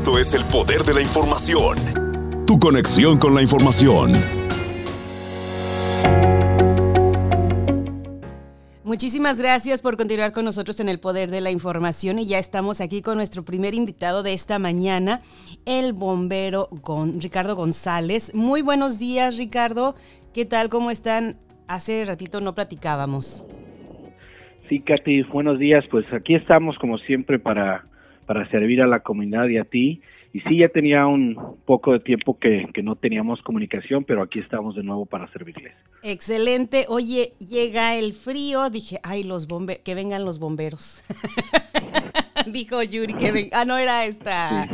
Esto es el poder de la información. Tu conexión con la información. Muchísimas gracias por continuar con nosotros en el Poder de la Información y ya estamos aquí con nuestro primer invitado de esta mañana, el bombero Ricardo González. Muy buenos días, Ricardo. ¿Qué tal? ¿Cómo están? Hace ratito no platicábamos. Sí, Katy, buenos días. Pues aquí estamos como siempre para, para servir a la comunidad y a ti y sí, ya tenía un poco de tiempo que, que, no teníamos comunicación, pero aquí estamos de nuevo para servirles. Excelente. Oye, llega el frío. Dije, ay, los bombe que vengan los bomberos. Dijo Yuri que venga. Ah, no era esta.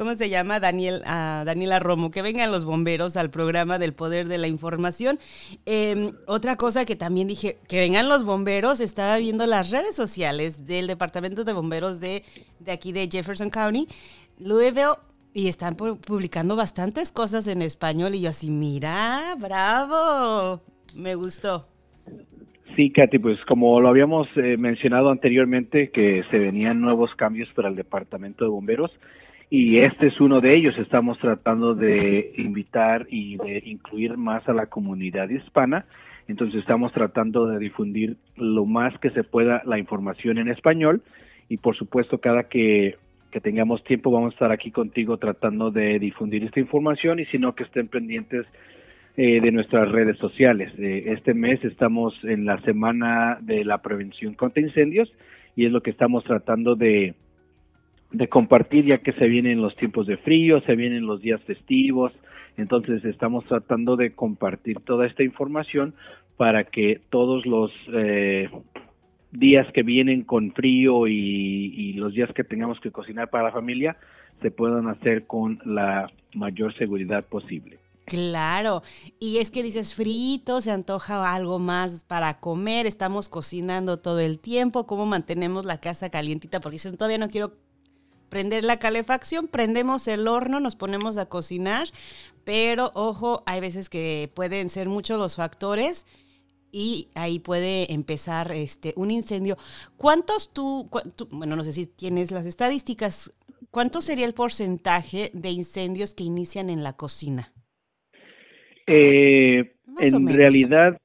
¿Cómo se llama? Daniel, ah, Daniela Romo. Que vengan los bomberos al programa del poder de la información. Em, otra cosa que también dije, que vengan los bomberos. Estaba viendo las redes sociales del departamento de bomberos de, de aquí de Jefferson County Louisville y están publicando bastantes cosas en español y yo así, mira, bravo, me gustó. Sí, Katy, pues como lo habíamos eh, mencionado anteriormente, que se venían nuevos cambios para el Departamento de Bomberos y este es uno de ellos. Estamos tratando de invitar y de incluir más a la comunidad hispana. Entonces estamos tratando de difundir lo más que se pueda la información en español y por supuesto cada que que tengamos tiempo vamos a estar aquí contigo tratando de difundir esta información y si no que estén pendientes eh, de nuestras redes sociales. Eh, este mes estamos en la semana de la prevención contra incendios y es lo que estamos tratando de, de compartir ya que se vienen los tiempos de frío, se vienen los días festivos, entonces estamos tratando de compartir toda esta información para que todos los eh, días que vienen con frío y, los días que tengamos que cocinar para la familia se puedan hacer con la mayor seguridad posible. Claro, y es que dices frito, se antoja algo más para comer, estamos cocinando todo el tiempo, ¿cómo mantenemos la casa calientita? Porque dicen, todavía no quiero prender la calefacción, prendemos el horno, nos ponemos a cocinar, pero ojo, hay veces que pueden ser muchos los factores y ahí puede empezar este un incendio. ¿Cuántos tú, bueno, no sé si tienes las estadísticas, cuánto sería el porcentaje de incendios que inician en la cocina? Eh, en realidad,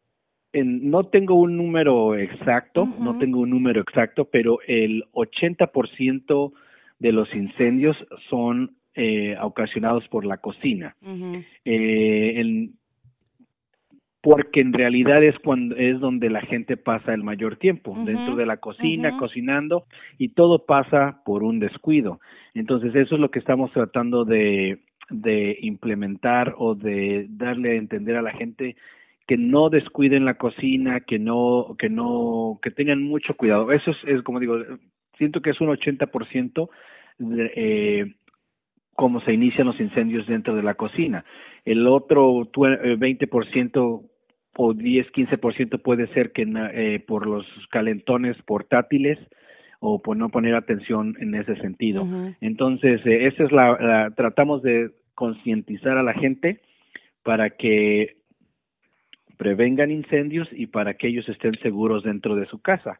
no tengo un número exacto, no tengo un número exacto, pero el 80% de los incendios son eh, ocasionados por la cocina. eh, en, porque en realidad es cuando es donde la gente pasa el mayor tiempo dentro de la cocina cocinando y todo pasa por un descuido. Entonces eso es lo que estamos tratando de, de implementar o de darle a entender a la gente que no descuiden la cocina que no que no que tengan mucho cuidado. Eso es, como digo siento que es un 80% de, eh, cómo se inician los incendios dentro de la cocina. El otro 20% eh, o 10-15% puede ser que eh, por los calentones portátiles o por no poner atención en ese sentido. Entonces, eh, esa es la, tratamos de concientizar a la gente para que prevengan incendios y para que ellos estén seguros dentro de su casa.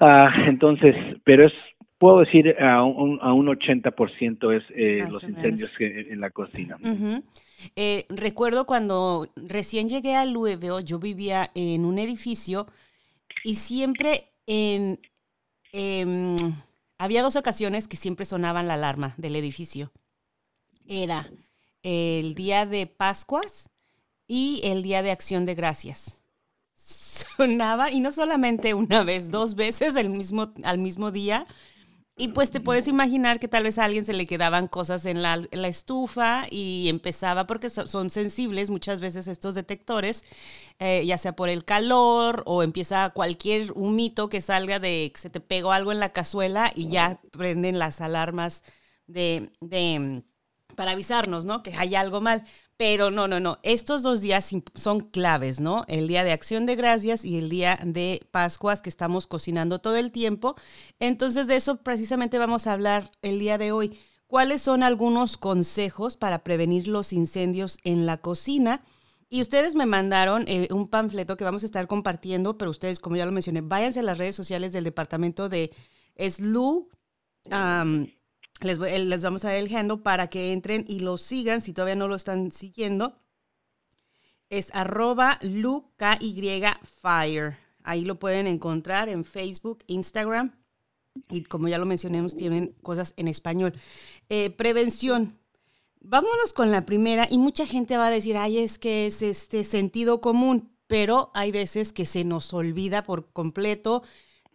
Ah, entonces, pero es puedo decir a un, a un 80% es eh, los incendios en la cocina. Eh, recuerdo cuando recién llegué a Louisville, yo vivía en un edificio y siempre en, em, había dos ocasiones que siempre sonaban la alarma del edificio. Era el día de Pascuas y el día de Acción de Gracias. Sonaba, y no solamente una vez, dos veces el mismo, al mismo día, y pues te puedes imaginar que tal vez a alguien se le quedaban cosas en la, estufa y empezaba, porque son sensibles muchas veces estos detectores, eh, ya sea por el calor o empieza cualquier humito que salga de que se te pegó algo en la cazuela y ya prenden las alarmas de, de para avisarnos, ¿no? Que hay algo mal. Pero no, no, no. Estos dos días son claves, ¿no? El día de acción de gracias y el día de Pascuas que estamos cocinando todo el tiempo. Entonces de eso precisamente vamos a hablar el día de hoy. ¿Cuáles son algunos consejos para prevenir los incendios en la cocina? Y ustedes me mandaron eh, un panfleto que vamos a estar compartiendo, pero ustedes, como ya lo mencioné, váyanse a las redes sociales del departamento de SLU Les, les vamos a dar el handle para que entren y lo sigan si todavía no lo están siguiendo. Es arroba Fire. Ahí lo pueden encontrar en Facebook, Instagram. Y como ya lo mencionamos, tienen cosas en español. Eh, prevención. Vámonos con la primera y mucha gente va a decir, ay, es que es este sentido común, pero hay veces que se nos olvida por completo.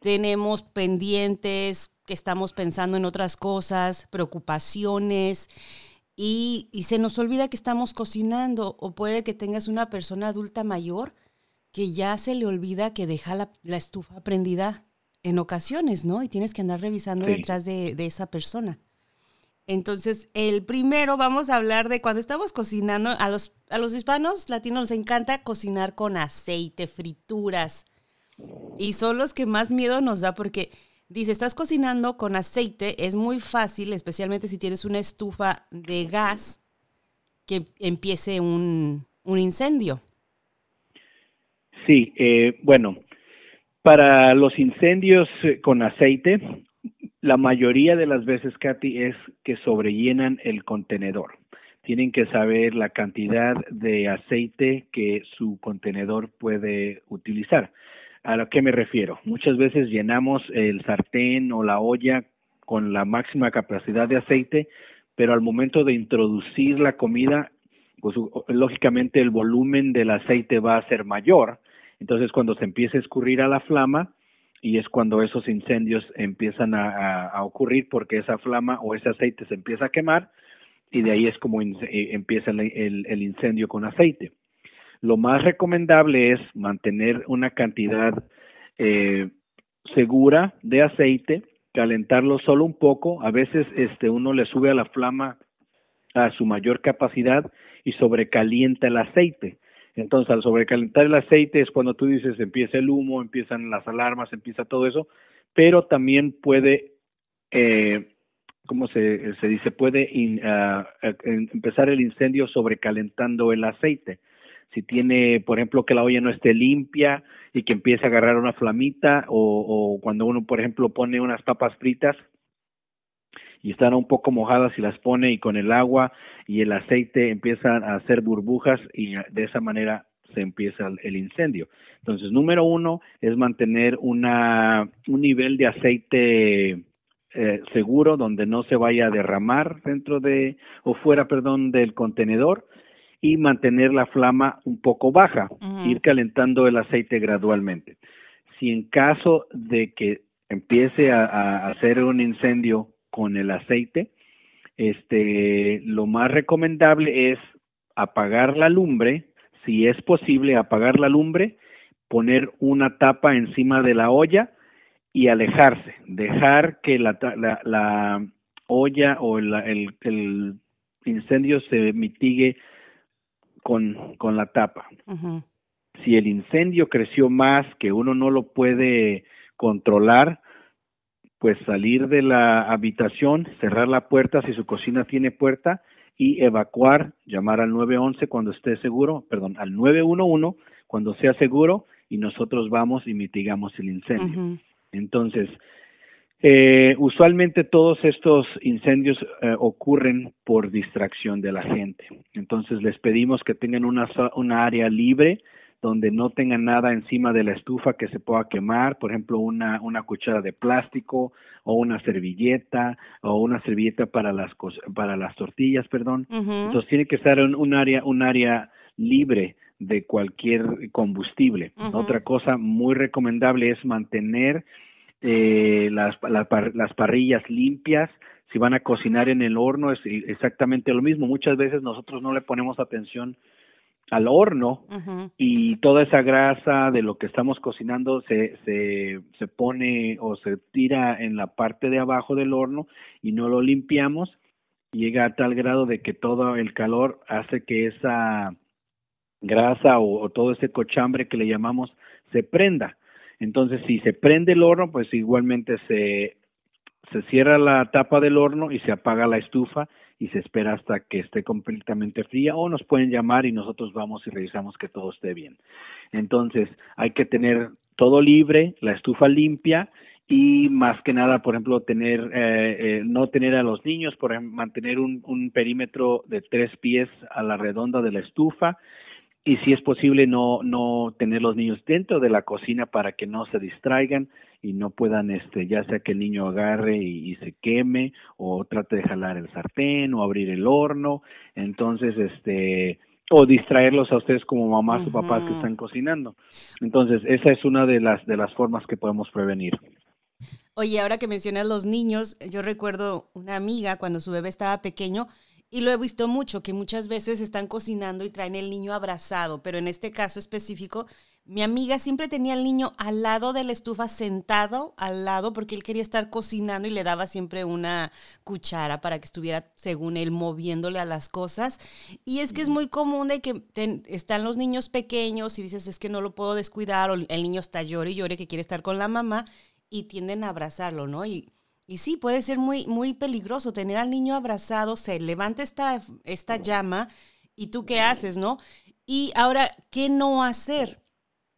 Tenemos pendientes, que estamos pensando en otras cosas, preocupaciones, y, se nos olvida que estamos cocinando. O puede que tengas una persona adulta mayor que ya se le olvida que deja la, estufa prendida en ocasiones, ¿no? Y tienes que andar revisando detrás de, de, esa persona. Entonces, el primero vamos a hablar de cuando estamos cocinando, a los, a los hispanos latinos nos encanta cocinar con aceite, frituras. Y son los que más miedo nos da porque Dice, estás cocinando con aceite, es muy fácil, especialmente si tienes una estufa de gas, que empiece un, incendio. Sí, eh, bueno, para los incendios eh, con aceite, la mayoría de las veces, Katy, es que sobrellenan el contenedor. Tienen que saber la cantidad de aceite que su contenedor puede utilizar. ¿A lo que me refiero? Muchas veces llenamos el sartén o la olla con la máxima capacidad de aceite, pero al momento de introducir la comida, pues lógicamente el volumen del aceite va a ser mayor. Entonces cuando se empieza a escurrir a la flama, y es cuando esos incendios empiezan a, ocurrir porque esa flama o ese aceite se empieza a quemar y de ahí es como eh, empieza el incendio con aceite. Lo más recomendable es mantener una cantidad eh, segura de aceite, calentarlo solo un poco. A veces este, uno le sube a la flama a su mayor capacidad y sobrecalienta el aceite. Entonces, al sobrecalentar el aceite es cuando tú dices empieza el humo, empiezan las alarmas, empieza todo eso, pero también puede, eh, ¿cómo se, dice? Puede ah, eh, empezar el incendio sobrecalentando el aceite si tiene, por ejemplo, que la olla no esté limpia y que empiece a agarrar una flamita, o, cuando uno, por ejemplo, pone unas papas fritas y están un poco mojadas y las pone y con el agua y el aceite empiezan a hacer burbujas y de esa manera se empieza el incendio. Entonces, número uno es mantener una, un nivel de aceite eh, seguro donde no se vaya a derramar dentro de o fuera, perdón, del contenedor y mantener la flama un poco baja, ir calentando el aceite gradualmente. Si en caso de que empiece a, hacer un incendio con el aceite, este, lo más recomendable es apagar la lumbre, si es posible apagar la lumbre, poner una tapa encima de la olla y alejarse, dejar que la, la, olla o el, el, incendio se mitigue con, la tapa. Si el incendio creció más que uno no lo puede controlar, pues salir de la habitación, cerrar la puerta si su cocina tiene puerta y evacuar, llamar al 911 cuando esté seguro, perdón, al 911 cuando sea seguro y nosotros vamos y mitigamos el incendio. Entonces, eh, usualmente todos estos incendios eh, ocurren por distracción de la gente. Entonces les pedimos que tengan una, una área libre donde no tengan nada encima de la estufa que se pueda quemar, por ejemplo, una, una cuchara de plástico o una servilleta o una servilleta para las para las tortillas, perdón. Entonces tiene que estar en un área un área libre de cualquier combustible. Otra cosa muy recomendable es mantener eh, las, las parrillas limpias, si van a cocinar en el horno es exactamente lo mismo. Muchas veces nosotros no le ponemos atención al horno y toda esa grasa de lo que estamos cocinando se, se, se pone o se tira en la parte de abajo del horno y no lo limpiamos. Llega a tal grado de que todo el calor hace que esa grasa o todo ese cochambre que le llamamos se prenda. Entonces, si se prende el horno, pues igualmente se, se cierra la tapa del horno y se apaga la estufa y se espera hasta que esté completamente fría o nos pueden llamar y nosotros vamos y revisamos que todo esté bien. Entonces, hay que tener todo libre, la estufa limpia y más que nada, por ejemplo, tener eh, eh, no tener a los niños, por mantener un, un, perímetro de tres pies a la redonda de la estufa y si es posible no no tener los niños dentro de la cocina para que no se distraigan y no puedan este ya sea que el niño agarre y, y se queme o trate de jalar el sartén o abrir el horno, entonces este o distraerlos a ustedes como mamás o papás que están cocinando. Entonces, esa es una de las de las formas que podemos prevenir. Oye, ahora que mencionas los niños, yo recuerdo una amiga cuando su bebé estaba pequeño y lo he visto mucho, que muchas veces están cocinando y traen el niño abrazado, pero en este caso específico, mi amiga siempre tenía al niño al lado de la estufa, sentado al lado, porque él quería estar cocinando y le daba siempre una cuchara para que estuviera, según él, moviéndole a las cosas. Y es que es muy común de que están los niños pequeños y dices, es que no lo puedo descuidar, o el niño está llore y llore que quiere estar con la mamá, y tienden a abrazarlo, ¿no? Y, y sí, puede ser muy, muy peligroso tener al niño abrazado, se levanta esta, esta llama y tú qué haces, ¿no? Y ahora, ¿qué no hacer?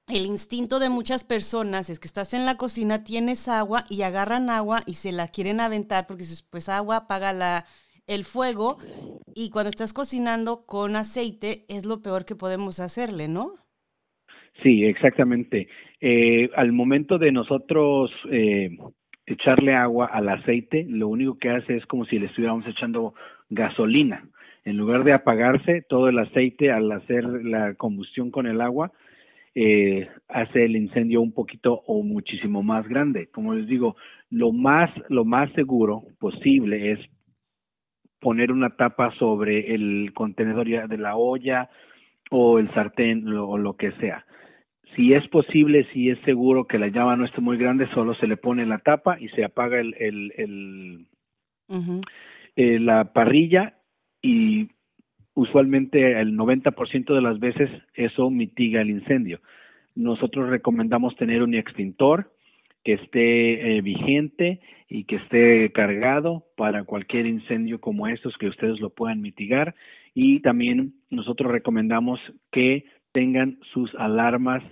El instinto de muchas personas es que estás en la cocina, tienes agua y agarran agua y se la quieren aventar porque pues agua apaga la, el fuego y cuando estás cocinando con aceite es lo peor que podemos hacerle, ¿no? Sí, exactamente. Eh, al momento de nosotros eh, echarle agua al aceite, lo único que hace es como si le estuviéramos echando gasolina. En lugar de apagarse, todo el aceite al hacer la combustión con el agua, eh, hace el incendio un poquito o muchísimo más grande. Como les digo, lo más, lo más seguro posible es poner una tapa sobre el contenedor de la olla o el sartén o lo que sea. Si es posible, si es seguro que la llama no esté muy grande, solo se le pone la tapa y se apaga el, el, el eh, la parrilla y usualmente el 90% de las veces eso mitiga el incendio. Nosotros recomendamos tener un extintor que esté eh, vigente y que esté cargado para cualquier incendio como estos que ustedes lo puedan mitigar y también nosotros recomendamos que tengan sus alarmas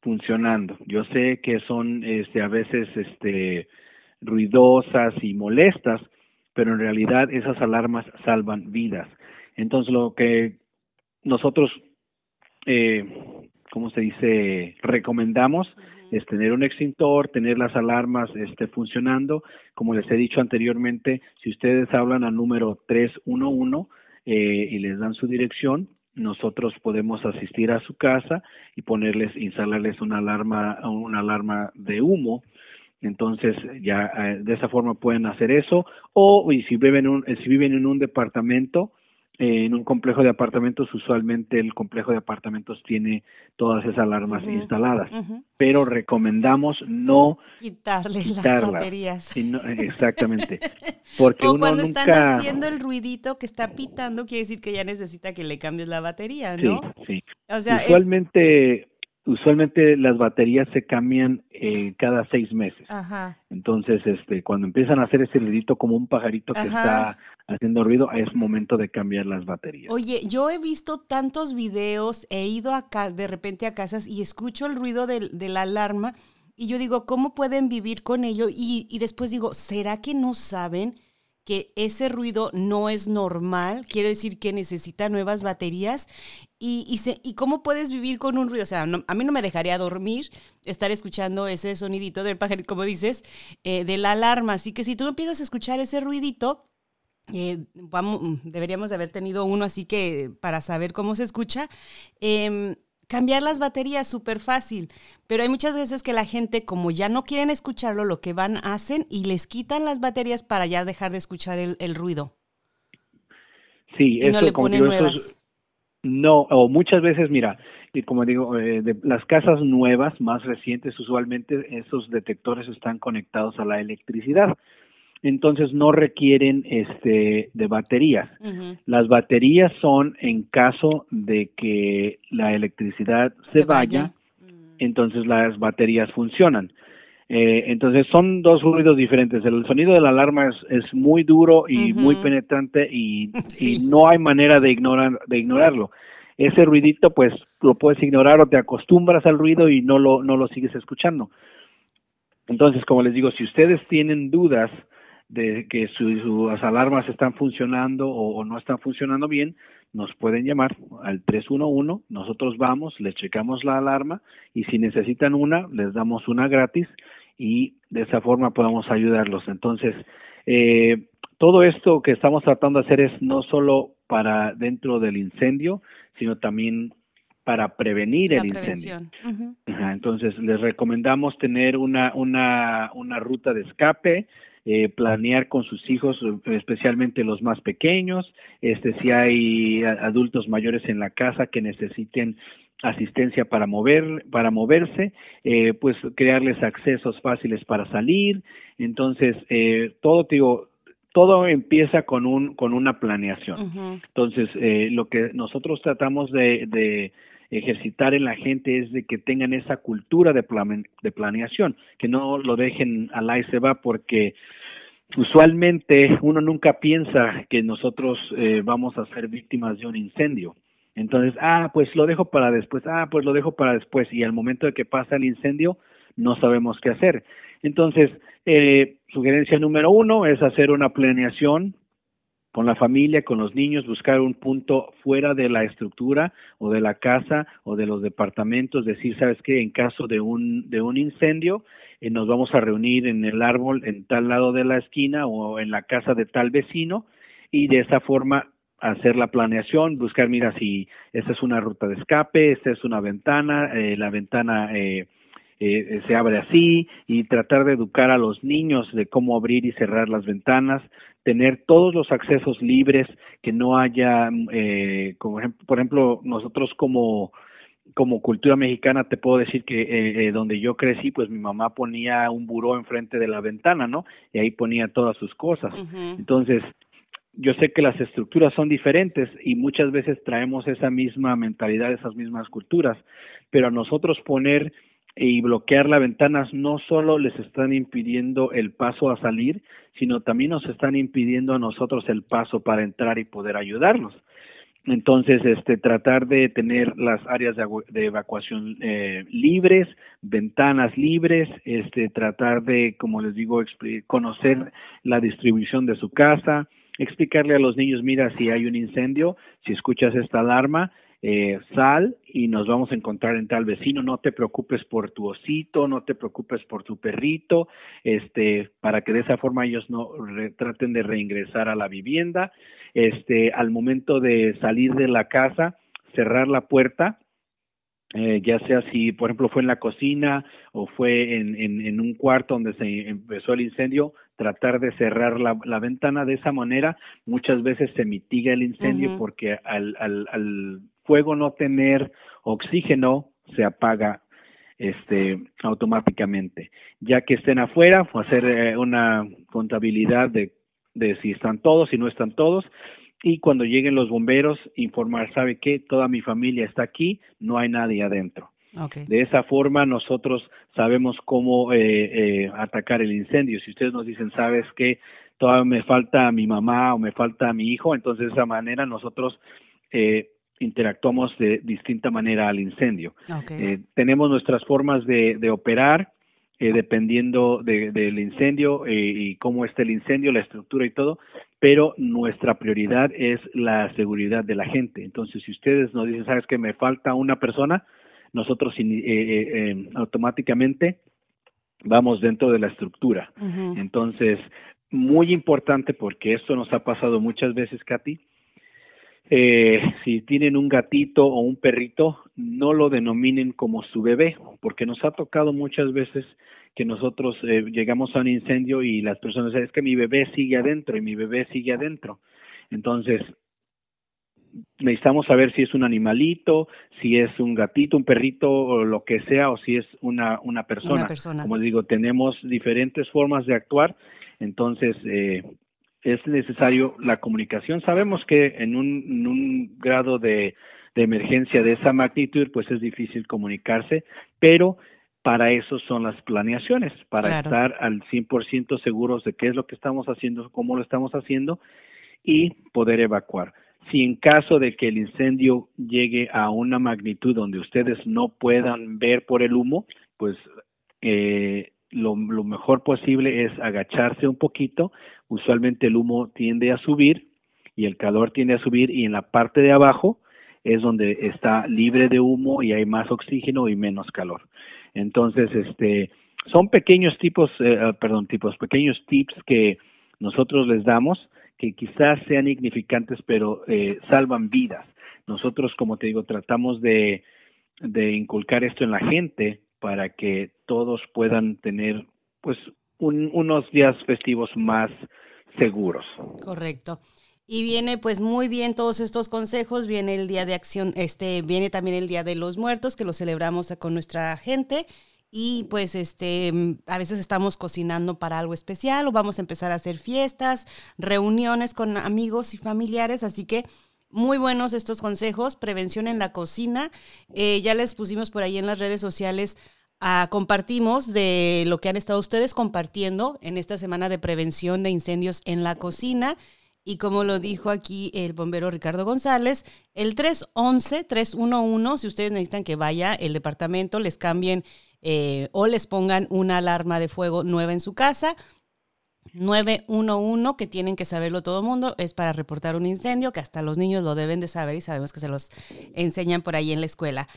funcionando. Yo sé que son este, a veces este, ruidosas y molestas, pero en realidad esas alarmas salvan vidas. Entonces lo que nosotros, eh, ¿cómo se dice?, recomendamos es tener un extintor, tener las alarmas este, funcionando. Como les he dicho anteriormente, si ustedes hablan al número 311 eh, y les dan su dirección, nosotros podemos asistir a su casa y ponerles, instalarles una alarma, una alarma de humo. Entonces ya eh, de esa forma pueden hacer eso. O y si viven, un, si viven en un departamento, en un complejo de apartamentos, usualmente el complejo de apartamentos tiene todas esas alarmas instaladas, pero recomendamos no quitarle las baterías. exactamente. Porque o cuando están haciendo el ruidito que está pitando, quiere decir que ya necesita que le cambies la batería, ¿no? Sí, sí. usualmente, usualmente las baterías se cambian eh, cada seis meses. Ajá. Entonces, este, cuando empiezan a hacer ese ruidito como un pajarito que está haciendo ruido, es momento de cambiar las baterías. Oye, yo he visto tantos videos, he ido acá de repente a casas y escucho el ruido de, la alarma y yo digo, ¿cómo pueden vivir con ello? Y, y, después digo, ¿será que no saben que ese ruido no es normal? Quiere decir que necesita nuevas baterías. ¿Y, y, se, y cómo puedes vivir con un ruido? O sea, a mí no me dejaría dormir estar escuchando ese sonidito del pajarito, como dices, eh, de la alarma. Así que si tú empiezas a escuchar ese ruidito, eh, vamos, mm, deberíamos de haber tenido uno así que para saber cómo se escucha. Em, cambiar las baterías súper fácil, pero hay muchas veces que la gente, como ya no quieren escucharlo, lo que van, hacen y les quitan las baterías para ya dejar de escuchar el, ruido. Sí, y no le ponen nuevas. no, o muchas veces, mira, y como digo, eh, de las casas nuevas, más recientes, usualmente esos detectores están conectados a la electricidad entonces no requieren este de baterías. Las baterías son en caso de que la electricidad se, vaya, mm. entonces las baterías funcionan. Eh, entonces son dos ruidos diferentes. El sonido de la alarma es, muy duro y muy penetrante y, y, no hay manera de ignorar de ignorarlo. Ese ruidito pues lo puedes ignorar o te acostumbras al ruido y no lo no lo sigues escuchando Entonces, como les digo, si ustedes tienen dudas de que sus alarmas están funcionando o, no están funcionando bien, nos pueden llamar al 311, nosotros vamos, les checamos la alarma y si necesitan una, les damos una gratis y de esa forma podemos ayudarlos. Entonces, eh, todo esto que estamos tratando de hacer es no solo para dentro del incendio, sino también para prevenir el incendio. entonces, les recomendamos tener una, una, una ruta de escape, eh, planear con sus hijos, especialmente los más pequeños, este, si hay adultos mayores en la casa que necesiten asistencia para mover para moverse eh, pues crearles accesos fáciles para salir. Entonces eh, todo digo todo empieza con un con una planeación. Entonces eh, lo que nosotros tratamos de, de ejercitar en la gente es de que tengan esa cultura de, de planeación, que no lo dejen al ahí se va porque usualmente uno nunca piensa que nosotros eh, vamos a ser víctimas de un incendio. Entonces, ah, pues lo dejo para después, ah, pues lo dejo para después y al momento de que pasa el incendio no sabemos qué hacer. Entonces, eh, sugerencia número uno es hacer una planeación con la familia, con los niños, buscar un punto fuera de la estructura o de la casa o de los departamentos, decir, sabes qué, en caso de un, de un incendio, eh, nos vamos a reunir en el árbol en tal lado de la esquina o en la casa de tal vecino y de esa forma hacer la planeación, buscar, mira, si esta es una ruta de escape, esta es una ventana, eh, la ventana eh, eh, se abre así y tratar de educar a los niños de cómo abrir y cerrar las ventanas, tener todos los accesos libres, que no haya, eh, como, por ejemplo, nosotros como como cultura mexicana te puedo decir que eh, eh, donde yo crecí, pues mi mamá ponía un buró enfrente de la ventana, ¿no? Y ahí ponía todas sus cosas. Entonces, yo sé que las estructuras son diferentes y muchas veces traemos esa misma mentalidad, esas mismas culturas, pero a nosotros poner y bloquear las ventanas no solo les están impidiendo el paso a salir, sino también nos están impidiendo a nosotros el paso para entrar y poder ayudarlos. Entonces, este, tratar de tener las áreas de, evacuación eh, libres, ventanas libres, este, tratar de, como les digo, conocer la distribución de su casa, explicarle a los niños, mira, si hay un incendio, si escuchas esta alarma, eh, sal y nos vamos a encontrar en tal vecino, no te preocupes por tu osito, no te preocupes por tu perrito, este, para que de esa forma ellos no traten de reingresar a la vivienda, este, al momento de salir de la casa, cerrar la puerta, eh, ya sea si, por ejemplo, fue en la cocina o fue en, en, un cuarto donde se empezó el incendio, tratar de cerrar la, la, ventana de esa manera, muchas veces se mitiga el incendio porque al, al, al fuego no tener oxígeno, se apaga este automáticamente. Ya que estén afuera, hacer eh, una contabilidad de, de si están todos, si no están todos, y cuando lleguen los bomberos, informar, ¿sabe qué? Toda mi familia está aquí, no hay nadie adentro. De esa forma nosotros sabemos cómo eh, eh, atacar el incendio. Si ustedes nos dicen, ¿sabes qué? Todavía me falta a mi mamá o me falta a mi hijo, entonces de esa manera nosotros eh, interactuamos de distinta manera al incendio. Eh, tenemos nuestras formas de, operar eh, dependiendo del incendio eh, y cómo está el incendio, la estructura y todo, pero nuestra prioridad es la seguridad de la gente. Entonces, si ustedes nos dicen, sabes que me falta una persona, nosotros automáticamente vamos dentro de la estructura. Entonces, muy importante porque esto nos ha pasado muchas veces, Katy, eh, si tienen un gatito o un perrito, no lo denominen como su bebé, porque nos ha tocado muchas veces que nosotros eh, llegamos a un incendio y las personas dicen, es que mi bebé sigue adentro y mi bebé sigue adentro. Entonces, necesitamos saber si es un animalito, si es un gatito, un perrito o lo que sea, o si es una, una persona. Una persona. Como digo, tenemos diferentes formas de actuar, entonces eh, es necesario la comunicación. Sabemos que en un, grado de, emergencia de esa magnitud, pues es difícil comunicarse, pero para eso son las planeaciones, para estar al 100% seguros de qué es lo que estamos haciendo, cómo lo estamos haciendo y poder evacuar. Si en caso de que el incendio llegue a una magnitud donde ustedes no puedan ver por el humo, pues eh, lo, mejor posible es agacharse un poquito. Usualmente el humo tiende a subir y el calor tiende a subir y en la parte de abajo es donde está libre de humo y hay más oxígeno y menos calor. Entonces, este, son pequeños tipos, eh, ah, perdón, tipos, pequeños tips que nosotros les damos que quizás sean insignificantes, pero eh, salvan vidas. Nosotros, como te digo, tratamos de, de inculcar esto en la gente para que todos puedan tener, pues, unos días festivos más seguros. Correcto. Y viene pues muy bien todos estos consejos, viene el día de acción, este, viene también el Día de los Muertos, que lo celebramos con nuestra gente. Y pues este, a veces estamos cocinando para algo especial o vamos a empezar a hacer fiestas, reuniones con amigos y familiares, así que muy buenos estos consejos, prevención en la cocina. Eh, ya les pusimos por ahí en las redes sociales, ah, compartimos de lo que han estado ustedes compartiendo en esta semana de prevención de incendios en la cocina. Y como lo dijo aquí el bombero Ricardo González, el 311-311, si ustedes necesitan que vaya el departamento, les cambien eh, o les pongan una alarma de fuego nueva en su casa. 911, que tienen que saberlo todo el mundo, es para reportar un incendio, que hasta los niños lo deben de saber y sabemos que se los enseñan por ahí en la escuela.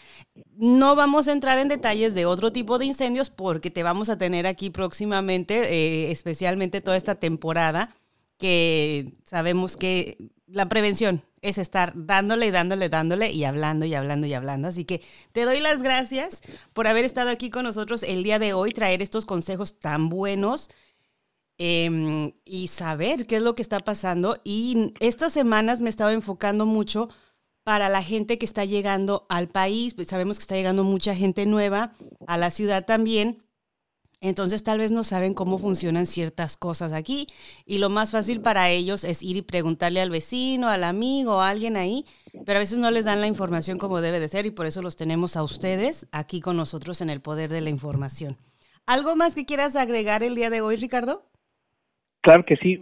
No vamos a entrar en detalles de otro tipo de incendios porque te vamos a tener aquí próximamente, eh, especialmente toda esta temporada que sabemos que la prevención es estar dándole y dándole, dándole y hablando y hablando y hablando. Así que te doy las gracias por haber estado aquí con nosotros el día de hoy, traer estos consejos tan buenos em, y saber qué es lo que está pasando. Y estas semanas me he estado enfocando mucho para la gente que está llegando al país. Pues sabemos que está llegando mucha gente nueva a la ciudad también. Entonces tal vez no saben cómo funcionan ciertas cosas aquí y lo más fácil para ellos es ir y preguntarle al vecino, al amigo, a alguien ahí, pero a veces no les dan la información como debe de ser y por eso los tenemos a ustedes aquí con nosotros en el poder de la información. ¿Algo más que quieras agregar el día de hoy, Ricardo? Que sí,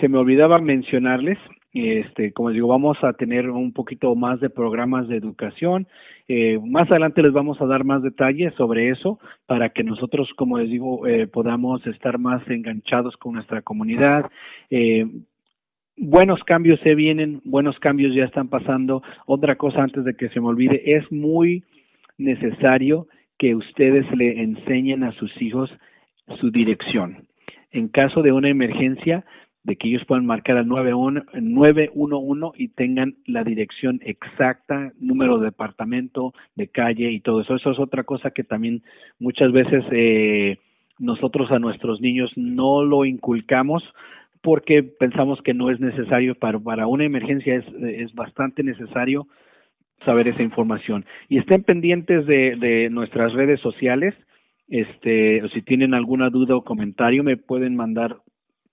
se me olvidaba mencionarles este, como les digo, vamos a tener un poquito más de programas de educación. Eh, más adelante les vamos a dar más detalles sobre eso para que nosotros, como les digo, eh, podamos estar más enganchados con nuestra comunidad. Eh, buenos cambios se vienen, buenos cambios ya están pasando. Otra cosa antes de que se me olvide, es muy necesario que ustedes le enseñen a sus hijos su dirección. En caso de una emergencia, de que ellos puedan marcar al 911 y tengan la dirección exacta, número de departamento, de calle y todo eso. Eso es otra cosa que también muchas veces eh, nosotros a nuestros niños no lo inculcamos porque pensamos que no es necesario, para, para una emergencia es, es bastante necesario saber esa información. Y estén pendientes de, de nuestras redes sociales. Este, si tienen alguna duda o comentario, me pueden mandar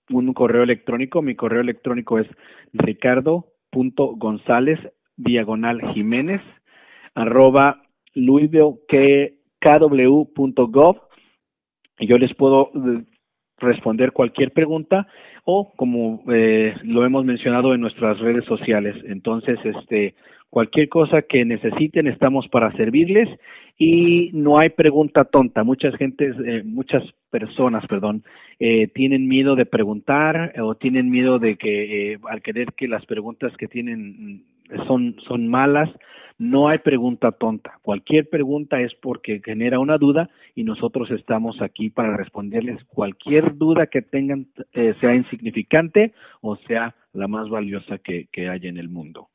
un correo electrónico. Mi correo electrónico es ricardo.gonzález diagonal jiménez arroba kw.gov y yo les puedo eh, responder cualquier pregunta o como eh, lo hemos mencionado en nuestras redes sociales. Entonces, este, cualquier cosa que necesiten estamos para servirles y no hay pregunta tonta. Muchas gentes, eh, muchas personas, perdón, eh, tienen miedo de preguntar o tienen miedo de que al querer que las preguntas que tienen son son malas. No hay pregunta tonta. Cualquier pregunta es porque genera una duda y nosotros estamos aquí para responderles cualquier duda que tengan, eh, sea insignificante o sea la más valiosa que, que haya en el mundo.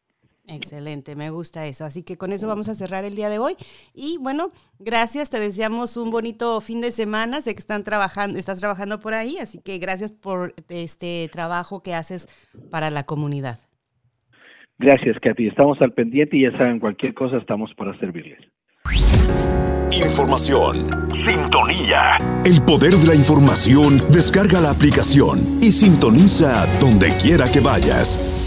Excelente, me gusta eso. Así que con eso vamos a cerrar el día de hoy. Y bueno, gracias, te deseamos un bonito fin de semana. Sé que están trabajando, estás trabajando por ahí, así que gracias por este trabajo que haces para la comunidad. Gracias, Katy. Estamos al pendiente y ya saben, cualquier cosa estamos para servirles. Información. Sintonía. El poder de la información. Descarga la aplicación y sintoniza donde quiera que vayas.